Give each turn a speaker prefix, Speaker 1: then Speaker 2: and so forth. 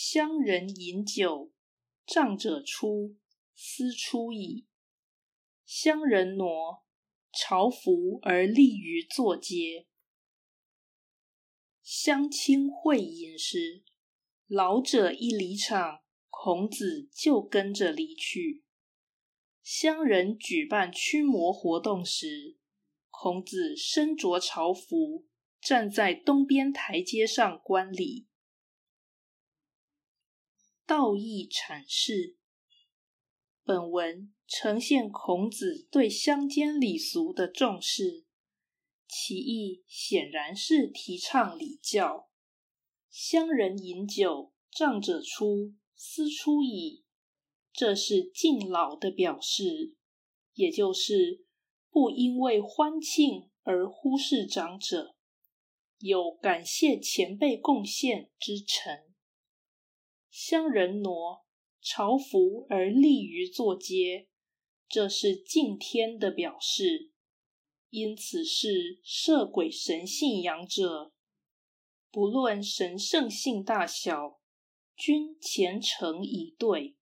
Speaker 1: 乡人饮酒，仗者出，斯出矣。乡人挪，朝服而立于坐阶。乡亲会饮时，老者一离场，孔子就跟着离去。乡人举办驱魔活动时，孔子身着朝服，站在东边台阶上观礼。道义阐释，本文呈现孔子对乡间礼俗的重视，其意显然是提倡礼教。乡人饮酒，仗者出，斯出矣。这是敬老的表示，也就是不因为欢庆而忽视长者，有感谢前辈贡献之诚。乡人挪朝服而立于坐阶，这是敬天的表示。因此是摄鬼神信仰者，不论神圣性大小，均虔诚以对。